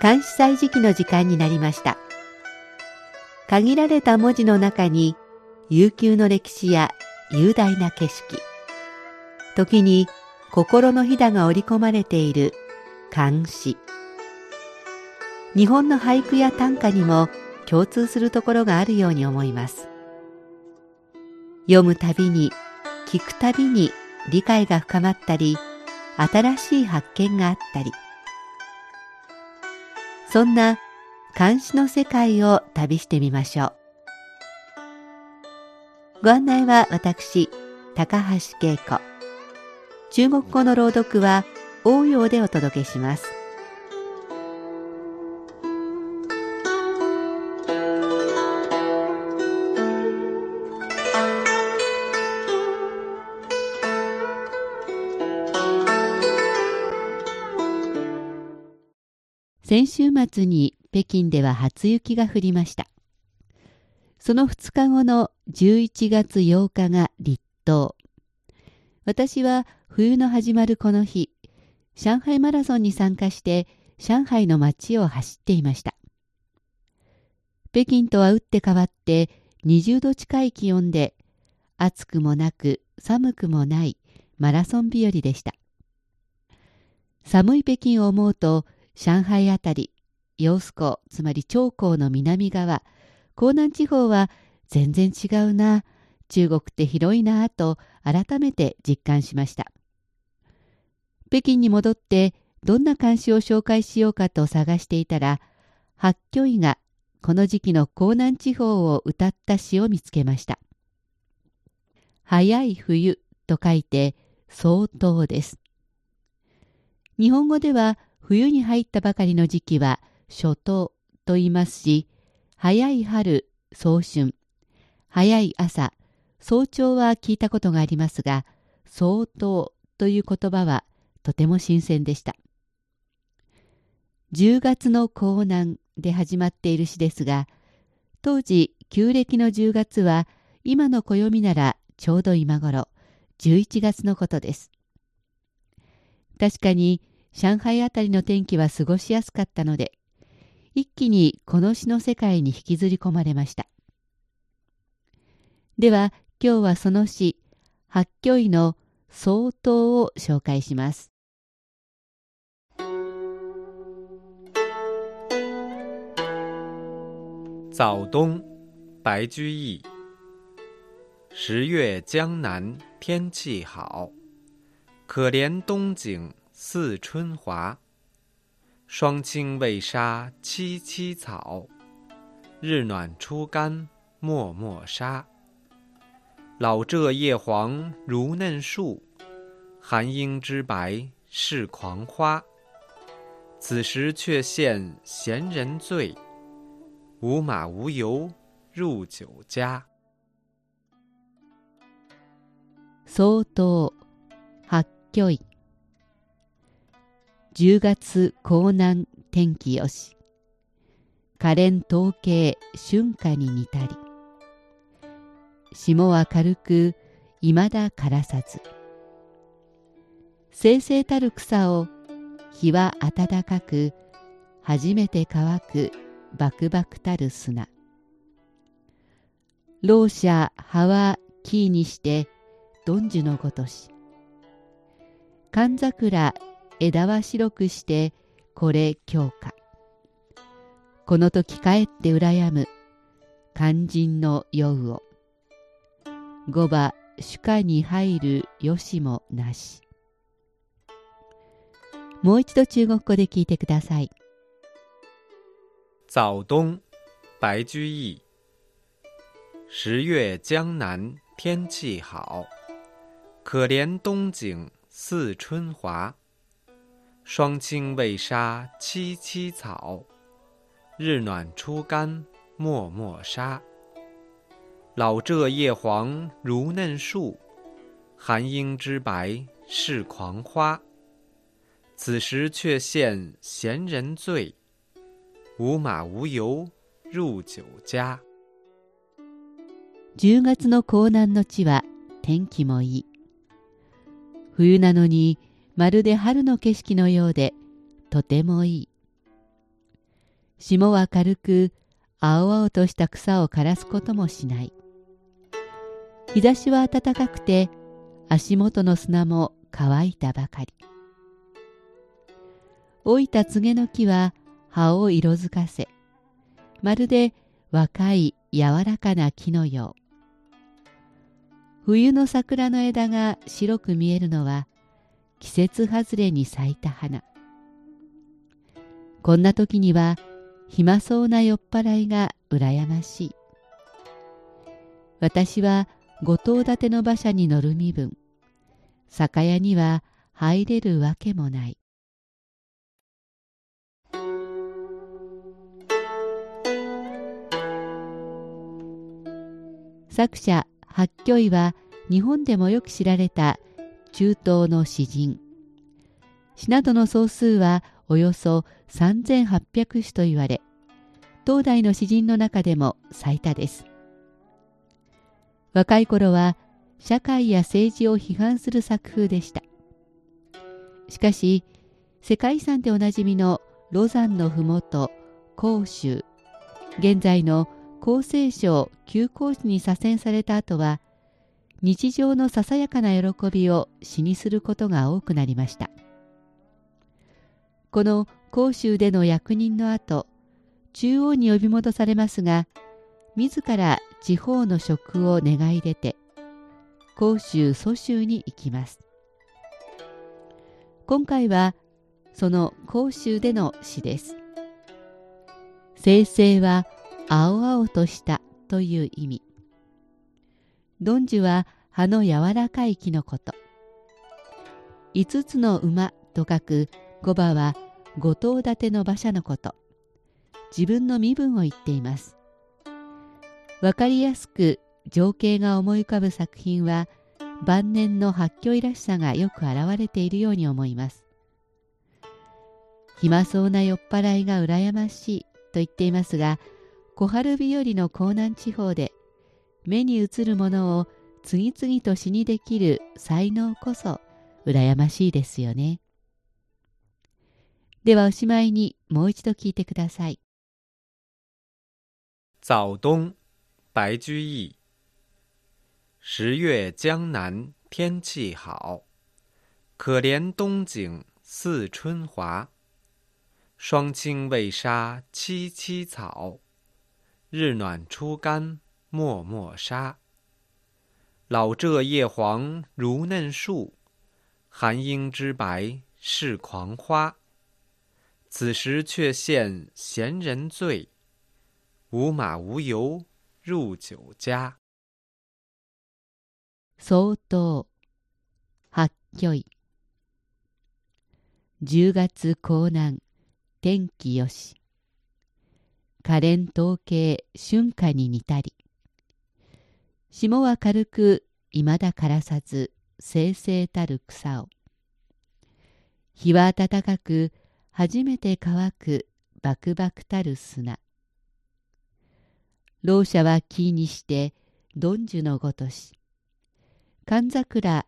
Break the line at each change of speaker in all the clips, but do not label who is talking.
監視祭時期の時間になりました。限られた文字の中に悠久の歴史や雄大な景色。時に心のひだが織り込まれている漢詩日本の俳句や短歌にも共通するところがあるように思います読むたびに聞くたびに理解が深まったり新しい発見があったりそんな監視の世界を旅してみましょう。ご案内は私、高橋恵子。中国語の朗読は応用でお届けします。先週末に北京では初雪が降りました。その2日後の11月8日が立冬。私は冬の始まるこの日、上海マラソンに参加して上海の街を走っていました。北京とは打って変わって20度近い気温で暑くもなく寒くもないマラソン日和でした。寒い北京を思うと上海あたり、揚子江、つまり長江の南側、江南地方は全然違うな、中国って広いなと改めて実感しました。北京に戻ってどんな漢詩を紹介しようかと探していたら、八居医がこの時期の江南地方を歌った詩を見つけました。早い冬と書いて相当です。日本語では冬に入ったばかりの時期は初冬と言いますし、早い春、早春、早い朝、早朝は聞いたことがありますが、相当という言葉はとても新鮮でした。10月の江南で始まっている詩ですが、当時旧暦の10月は今の暦ならちょうど今頃、11月のことです。確かに上海あたりの天気は過ごしやすかったので、一気にこの詩の世界に引きずり込まれました。では今日はその詩、八居医の相当を紹介します。
早冬，白居易。十月江南天气好，可怜冬景似春华，霜轻未杀萋萋草，日暖初干漠漠沙。老柘叶黄如嫩树，寒英之白是狂花。此时却羡闲人醉，无马无油入酒家。
相当八居易10月江南天気よし。可憐統計春夏に似たり。霜は軽くいまだ枯らさず。生々たる草を日は暖かく初めて乾くバクバクたる砂。老者葉は木にしてどんじゅのごとし。寒桜枝は白くしてこれ強化。この時かえって羨む肝心の酔うを。五馬主家に入るよしもなし。もう一度中国語で聞いてください。
早冬白居易十月江南天气好可怜冬景似春华霜轻未杀萋萋草，日暖初干漠漠沙。老柘叶黄如嫩树，寒英之白是狂花。此时却羡闲人醉，无马无油入酒家。
10月の江南の地は天気もいい。冬なのにまるで春の景色のようでとてもいい。霜は軽く青々とした草を枯らすこともしない。日差しは暖かくて足元の砂も乾いたばかり。老いた柘の木は葉を色づかせ、まるで若い柔らかな木のよう。冬の桜の枝が白く見えるのは季節外れに咲いた花。こんな時には暇そうな酔っ払いが羨ましい。私は五頭立ての馬車に乗る身分。酒屋には入れるわけもない。作者八居医は日本でもよく知られた中東の詩人。詩などの総数はおよそ3800首と言われ、当代の詩人の中でも最多です。若い頃は社会や政治を批判する作風でした。しかし、世界遺産でおなじみのロザンのふもと、甲州、現在の厚生省旧皇市に左遷された後は、日常のささやかな喜びを詩にすることが多くなりました。この甲州での役人の後、中央に呼び戻されますが、自ら地方の職を願い出て、甲州蘇州に行きます。今回は、その甲州での詩です。生成は青々としたという意味。ドンジュは葉の柔らかい木のこと。五つの馬と書く五馬は五頭立ての馬車のこと。自分の身分を言っています。わかりやすく情景が思い浮かぶ作品は晩年の八居らしさがよく現れているように思います。暇そうな酔っ払いが羨ましいと言っていますが、小春日和の江南地方で目に映るものを次々と詩にできる才能こそ羨ましいですよね。ではおしまいにもう一度聞いてください。
早冬，白居易。十月江南天气好，可怜冬景似春华。霜轻未杀萋萋草，日暖初干漠漠沙。老柘叶黄如嫩树，寒英知白是狂花。此时却见闲人醉，无马无油入酒家。
相当、八居い。10月江南、天気よし。 可憐統計春夏に似たり。霜は軽く、いまだ枯らさず、生々たる草を。日は暖かく、初めて乾く、バクバクたる砂。老者は木にして、どんじゅのごとし。寒桜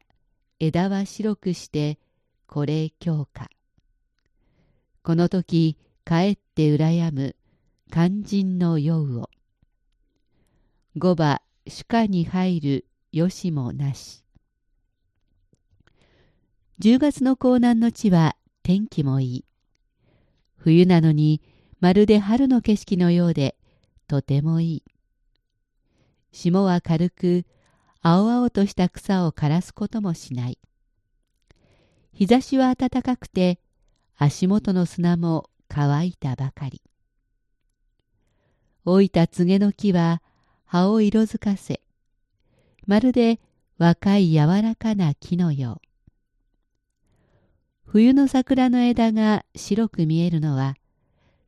枝は白くしてこれ強化この時かえって羨む肝心の酔うを五馬主家に入るよしもなし10月の江南の地は天気もいい冬なのにまるで春の景色のようでとてもいい霜は軽く青々とした草を枯らすこともしない。日差しは暖かくて足元の砂も乾いたばかり。老いた柘の木は葉を色づかせ、まるで若い柔らかな木のよう。冬の桜の枝が白く見えるのは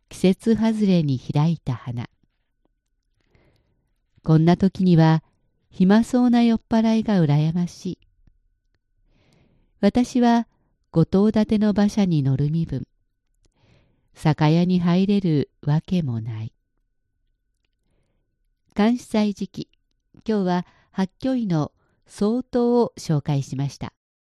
季節外れに開いた花。こんな時には暇そうな酔っ払いが羨ましい。私は五頭立ての馬車に乗る身分酒屋に入れるわけもない監視祭時期今日は八教医の相当を紹介しました。